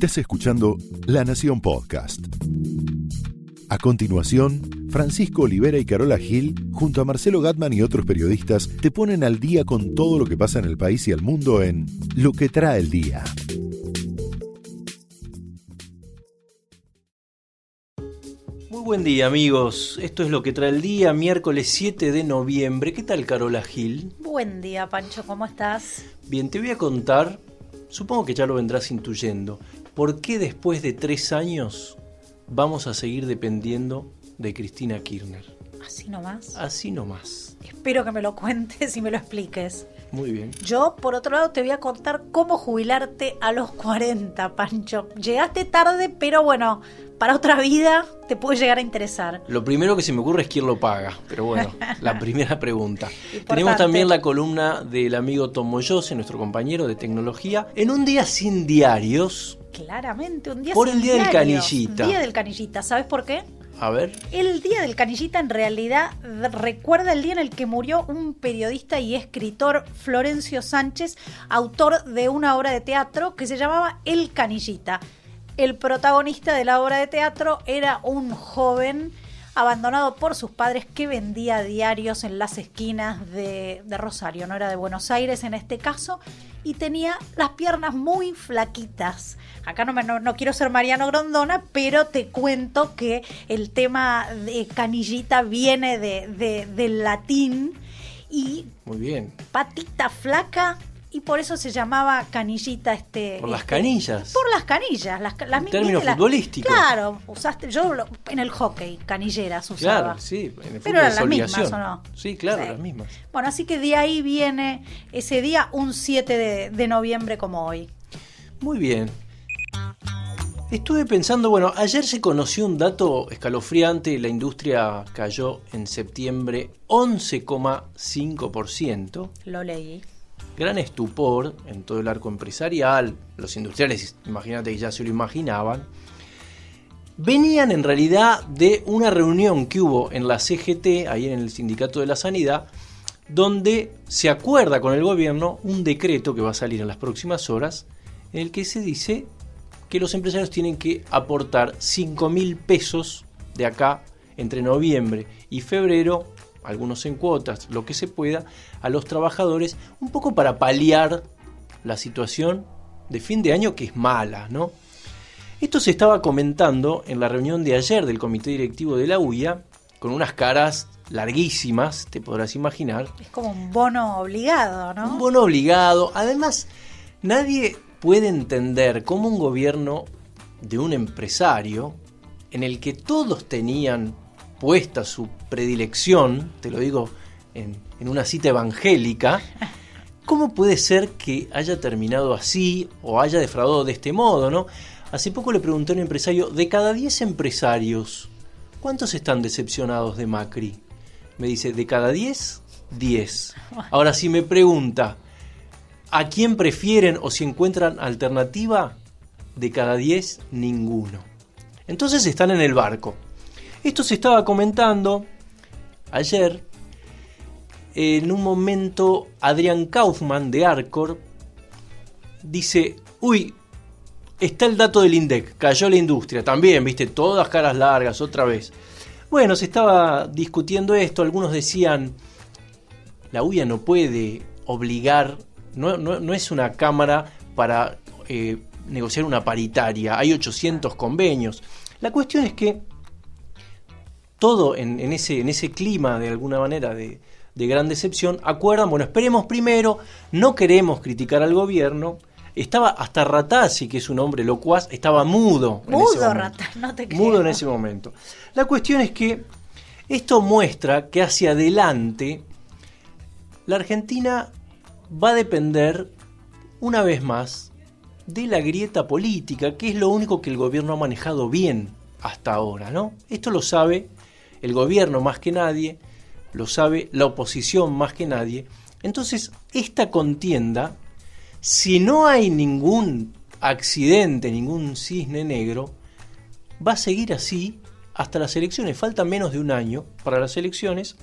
Estás escuchando La Nación Podcast. A continuación, Francisco Olivera y Carola Gil, junto a Marcelo Gatman y otros periodistas, te ponen al día con todo lo que pasa en el país y el mundo en Lo que trae el día. Muy buen día amigos, esto es lo que trae el día, miércoles 7 de noviembre. ¿Qué tal Carola Gil? Buen día Pancho, ¿cómo estás? Bien, te voy a contar, supongo que ya lo vendrás intuyendo, por qué después de tres años vamos a seguir dependiendo de Cristina Kirchner. Así nomás. Así nomás. Espero que me lo cuentes y me lo expliques. Muy bien. Yo, por otro lado, te voy a contar cómo jubilarte a los 40, Pancho. Llegaste tarde, pero bueno, para otra vida te puede llegar a interesar. Lo primero que se me ocurre es quién lo paga, pero bueno, la primera pregunta. Importante. Tenemos también la columna del amigo Tom Moyose, nuestro compañero de tecnología. En un día sin diarios, Claramente, un día Por sin el día del canillita. Día del canillita, ¿sabes por qué? A ver, El día del canillita en realidad recuerda el día en el que murió un periodista y escritor Florencio Sánchez, autor de una obra de teatro que se llamaba El canillita. El protagonista de la obra de teatro era un joven abandonado por sus padres que vendía diarios en las esquinas de, de Rosario, no era de Buenos Aires en este caso, y tenía las piernas muy flaquitas. Acá no, me, no, no quiero ser Mariano Grondona, pero te cuento que el tema de canillita viene de, de- del latín y muy bien. patita flaca y por eso se llamaba canillita este Por las este- canillas. por las canillas las, las En términos futbolísticos. claro usaste yo lo- en el hockey canilleras usaba Claro, sí, en el pero eran las mismas o no Sí, claro, Sí. las mismas. bueno así que de ahí viene ese día un 7 de, de noviembre como hoy Muy bien. Estuve pensando, bueno, ayer se conoció un dato escalofriante, la industria cayó en septiembre 11,5%, lo leí gran estupor en todo el arco empresarial, los industriales, imagínate que ya se lo imaginaban, venían en realidad de una reunión que hubo en la CGT, ahí en el Sindicato de la Sanidad, donde se acuerda con el gobierno un decreto que va a salir en las próximas horas, en el que se dice que los empresarios tienen que aportar 5 mil pesos de acá entre noviembre y febrero, algunos en cuotas, lo que se pueda, a los trabajadores, un poco para paliar la situación de fin de año que es mala, ¿no? Esto se estaba comentando en la reunión de ayer del comité directivo de la UIA, con unas caras larguísimas, te podrás imaginar, es como un bono obligado no un bono obligado. Además, nadie puede entender cómo un gobierno de un empresario, en el que todos tenían puesta su predilección, te lo digo en, en una cita evangélica, ¿cómo puede ser que haya terminado así o haya defraudado de este modo, no? Hace poco le pregunté a un empresario, de cada 10 empresarios, ¿cuántos están decepcionados de Macri? Me dice, de cada 10, 10. Ahora, si me pregunta, ¿a quién prefieren o si encuentran alternativa? De cada 10, ninguno. Entonces están en el barco. Esto se estaba comentando ayer. En un momento, Adrián Kaufman de Arcor dice: Uy, está el dato del INDEC, cayó la industria. También, viste, todas caras largas, otra vez. Bueno, se estaba discutiendo esto. Algunos decían: La UIA no puede obligar, no, es una cámara para eh, negociar una paritaria. Hay 800 convenios. La cuestión es que todo en, en ese, en ese clima de alguna manera de, de gran decepción, acuerdan, bueno, esperemos primero, no queremos criticar al gobierno. Estaba hasta Ratazzi, que es un hombre locuaz, estaba mudo. mudo momento. rata no te creo Mudo en ese momento. La cuestión es que esto muestra que hacia adelante la Argentina va a depender una vez más de la grieta política, que es lo único que el gobierno ha manejado bien hasta ahora, ¿no? Esto lo sabe el gobierno más que nadie, lo sabe la oposición más que nadie. Entonces, esta contienda, si no hay ningún accidente, ningún cisne negro, va a seguir así hasta las elecciones. Falta menos de un año para las elecciones.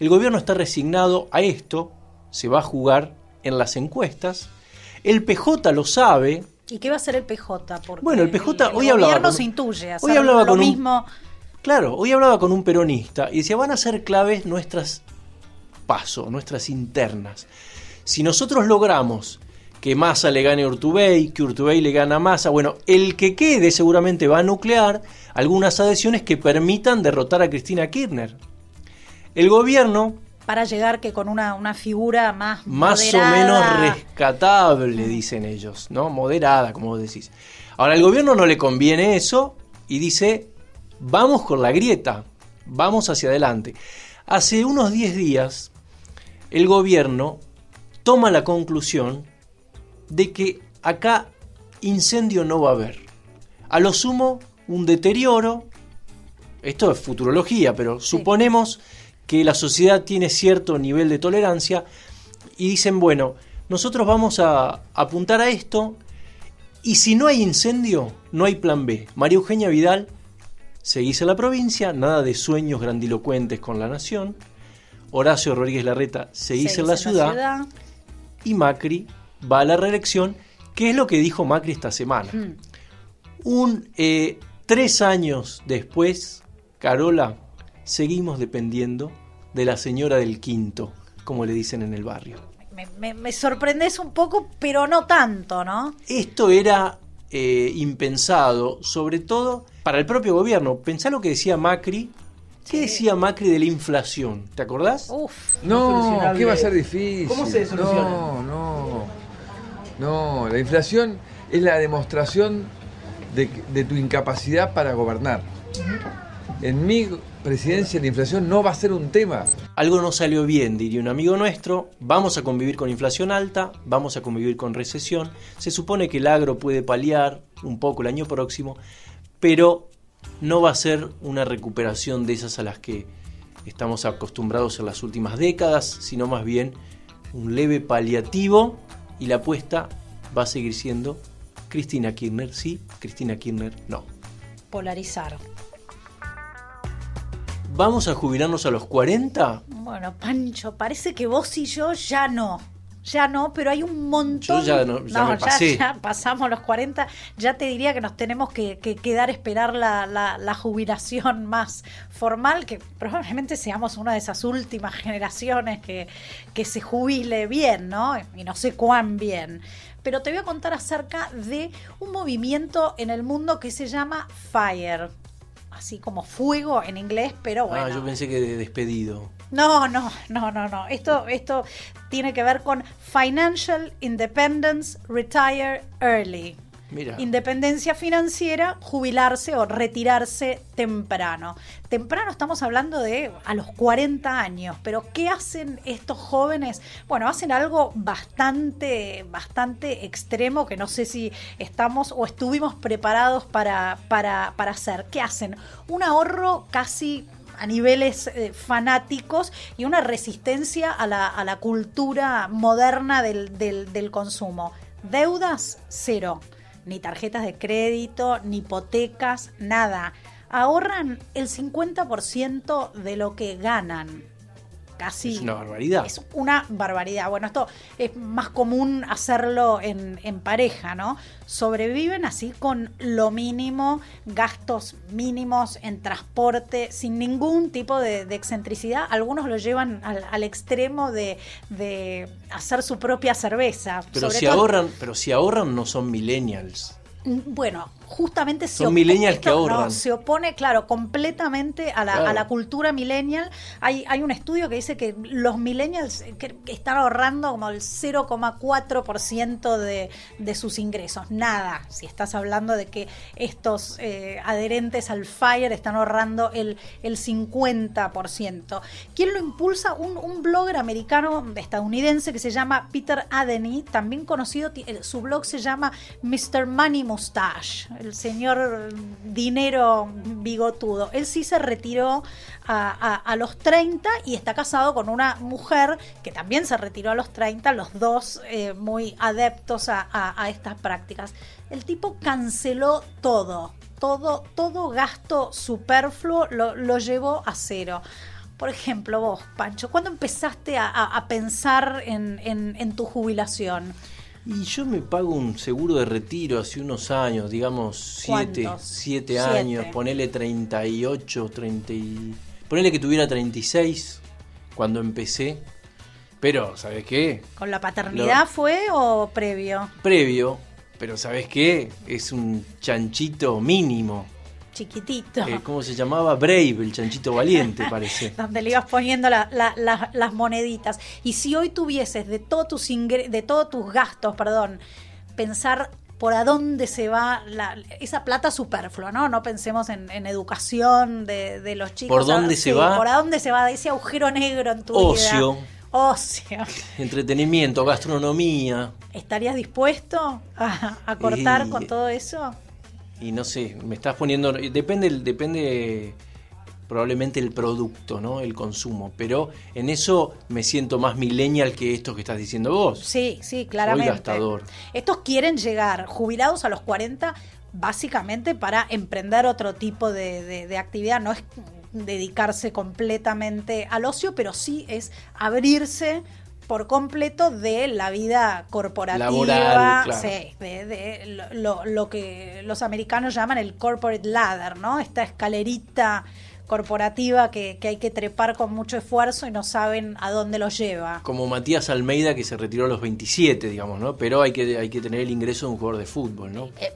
El gobierno está resignado a esto, se va a jugar en las encuestas. El PJ lo sabe, ¿Y qué va a hacer el PJ? Porque Bueno, el PJ el hoy hablaba gobierno con- se intuye hoy hablaba lo con un- mismo. Claro, hoy hablaba con un peronista y decía, van a ser claves nuestras pasos, nuestras internas. Si nosotros logramos que Massa le gane a Urtubey, que Urtubey le gana a Massa, bueno, el que quede seguramente va a nuclear algunas adhesiones que permitan derrotar a Cristina Kirchner. El gobierno, Para llegar que con una, una figura más más o menos rescatable, dicen ellos, ¿no? Moderada, como vos decís. Ahora, al gobierno no le conviene eso y dice, vamos con la grieta, vamos hacia adelante. Hace unos 10 días, el gobierno toma la conclusión de que acá incendio no va a haber. A lo sumo, un deterioro. Esto es futurología, pero suponemos que la sociedad tiene cierto nivel de tolerancia y dicen, bueno, nosotros vamos a apuntar a esto y si no hay incendio, no hay plan B. María Eugenia Vidal, seguís en la provincia, nada de sueños grandilocuentes con la nación. Horacio Rodríguez Larreta, seguís Seguís en la ciudad. Y Macri va a la reelección, que es lo que dijo Macri esta semana. Mm. Un eh, tres años después, Carola, seguimos dependiendo de la señora del quinto, como le dicen en el barrio. Me, me- me sorprendes un poco, pero no tanto, ¿no? Esto era eh, impensado, sobre todo para el propio gobierno. Pensá lo que decía Macri. ¿Qué decía Macri de la inflación? ¿Te acordás? Uf. No. ¿qué va a ser difícil? ¿Cómo se soluciona? No, no. No, la inflación es la demostración de, de tu incapacidad para gobernar. En mi presidencia la inflación no va a ser un tema. Algo no salió bien, diría un amigo nuestro. Vamos a convivir con inflación alta, vamos a convivir con recesión. Se supone que el agro puede paliar un poco el año próximo, pero no va a ser una recuperación de esas a las que estamos acostumbrados en las últimas décadas, sino más bien un leve paliativo y la apuesta va a seguir siendo Cristina Kirchner sí, Cristina Kirchner no. Polarizar. ¿Vamos a jubilarnos a los 40? Bueno, Pancho, parece que vos y yo ya no. Ya no, pero hay un montón. Yo ya no- ya me pasé. ya pasamos los 40. Ya te diría que nos tenemos que, que quedar a esperar la, la- la jubilación más formal, que probablemente seamos una de esas últimas generaciones que, que se jubile bien, ¿no? Y no sé cuán bien. Pero te voy a contar acerca de un movimiento en el mundo que se llama FIRE. Así como fuego en inglés, pero bueno. Ah, yo pensé que de despedido. No, no, no, no, no. Esto, esto tiene que ver con Financial Independence Retire Early. Independencia financiera, jubilarse o retirarse temprano. Temprano estamos hablando de a los 40 años, pero ¿qué hacen estos jóvenes? Bueno, hacen algo bastante, bastante extremo que no sé si estamos o estuvimos preparados para, para, para hacer. ¿Qué hacen? Un ahorro casi a niveles eh, fanáticos y una resistencia a la, a la cultura moderna del- del consumo. Deudas, cero. Ni tarjetas de crédito, ni hipotecas, nada. Ahorran el 50% de lo que ganan. Casi. Es una barbaridad. Es una barbaridad. Bueno, esto es más común hacerlo en, en pareja, ¿no? Sobreviven así con lo mínimo, gastos mínimos en transporte, sin ningún tipo de, de excentricidad. Algunos lo llevan al, al extremo de, de hacer su propia cerveza. Pero Sobre si todo- ahorran, pero si ahorran no son millennials. Bueno, justamente se Son opone- millennials que esto, ahorran. no, se opone, claro, completamente a la, Claro. a la cultura millennial. Hay, hay un estudio que dice que los millennials eh, que- están ahorrando como el 0,4% de, de sus ingresos. Nada, si estás hablando de que estos eh, adherentes al FIRE están ahorrando el, el 50%. ¿Quién lo impulsa? Un, un blogger americano estadounidense que se llama Peter Adeny, también conocido, el- su blog se llama Mr. Money Mustache, el señor dinero bigotudo. Él sí se retiró a, los 30 y está casado con una mujer que también se retiró a los 30, los dos eh, muy adeptos a, estas prácticas. El tipo canceló todo, todo, todo gasto superfluo lo, llevó a cero. Por ejemplo, vos, Pancho, ¿cuándo empezaste a, pensar en, en- en tu jubilación? Y yo me pago un seguro de retiro hace unos años, digamos siete, siete Siete. años, ponele 38, 30 y... Ponele que tuviera 36 cuando empecé. Pero, ¿sabes qué? ¿Con la paternidad Lo- fue o previo? Previo, pero ¿sabes qué? Es un chanchito mínimo. Chiquitito. Eh, ¿Cómo se llamaba? Brave, el chanchito valiente, parece. donde le ibas poniendo la- la- la- las moneditas. Y si hoy tuvieses de todos tus ingre- de todos tus gastos, perdón, pensar por a dónde se va la- esa plata superflua, ¿no? No pensemos en, en educación de, de los chicos. ¿Por dónde se va? Por a dónde se va ese agujero negro en tu Ocio. vida. Ocio. Entretenimiento, gastronomía. ¿Estarías dispuesto a, a cortar con todo eso? Y no sé, me estás poniendo. Depende, depende probablemente el producto, ¿no? El consumo. Pero en eso me siento más millennial que esto que estás diciendo vos. Sí, sí, claramente. gastador. Estos quieren llegar jubilados a los 40 básicamente para emprender otro tipo de, de- de actividad. No es dedicarse completamente al ocio, pero sí es abrirse por completo de la vida corporativa, Laboral, claro. sí, de, de lo, que los americanos llaman el corporate ladder, ¿no? Esta escalerita corporativa que, que hay que trepar con mucho esfuerzo y no saben a dónde los lleva. Como Matías Almeida que se retiró a los 27, digamos, ¿no? Pero hay que, hay que tener el ingreso de un jugador de fútbol, ¿no? Eh,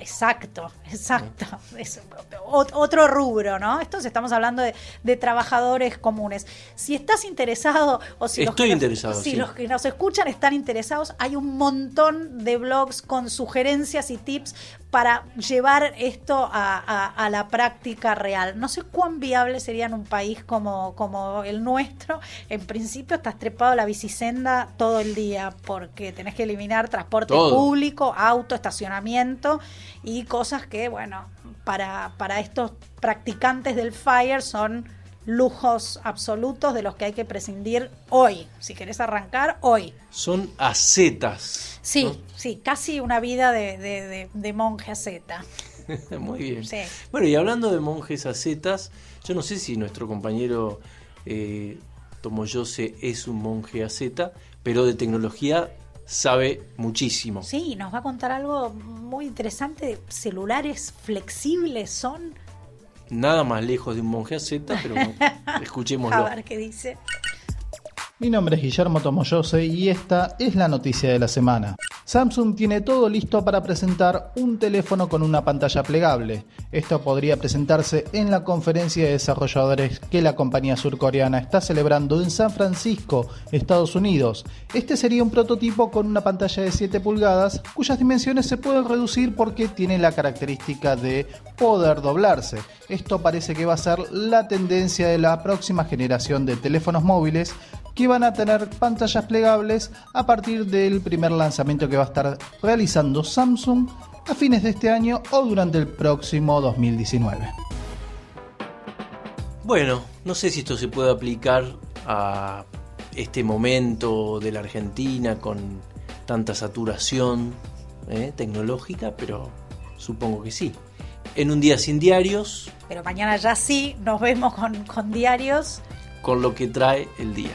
Exacto, exacto. Es ot- otro rubro, ¿no? Estos estamos hablando de, de trabajadores comunes. Si estás interesado o si los Estoy que nos- interesado, si sí. los que nos escuchan están interesados, hay un montón de blogs con sugerencias y tips para llevar esto a, a- a la práctica real. No sé cuán viable sería en un país como, como el nuestro. En principio estás trepado a la bicisenda todo el día porque tenés que eliminar transporte Todo. público, auto, estacionamiento y cosas que, bueno, para, para estos practicantes del FIRE son lujos absolutos de los que hay que prescindir hoy. Si querés arrancar, hoy. Son acetas. Sí, ¿no? sí, casi una vida de, de, de- de monje asceta. Muy bien. Sí. Bueno, y hablando de monjes acetas, yo no sé si nuestro compañero eh, Tomoyose es un monje aceta, pero de tecnología sabe muchísimo. Sí, nos va a contar algo muy interesante. Celulares flexibles son. Nada más lejos de un monje aceta, pero escuchémoslo. A ver qué dice. Mi nombre es Guillermo Tomoyose y esta es la noticia de la semana. Samsung tiene todo listo para presentar un teléfono con una pantalla plegable. Esto podría presentarse en la conferencia de desarrolladores que la compañía surcoreana está celebrando en San Francisco, Estados Unidos. Este sería un prototipo con una pantalla de 7 pulgadas cuyas dimensiones se pueden reducir porque tiene la característica de poder doblarse. Esto parece que va a ser la tendencia de la próxima generación de teléfonos móviles que van a tener pantallas plegables a partir del primer lanzamiento que va a estar realizando Samsung a fines de este año o durante el próximo 2019. Bueno, no sé si esto se puede aplicar a este momento de la Argentina con tanta saturación eh, tecnológica, pero supongo que sí. En un día sin diarios, Pero mañana ya sí, nos vemos con, con diarios. con lo que trae el día.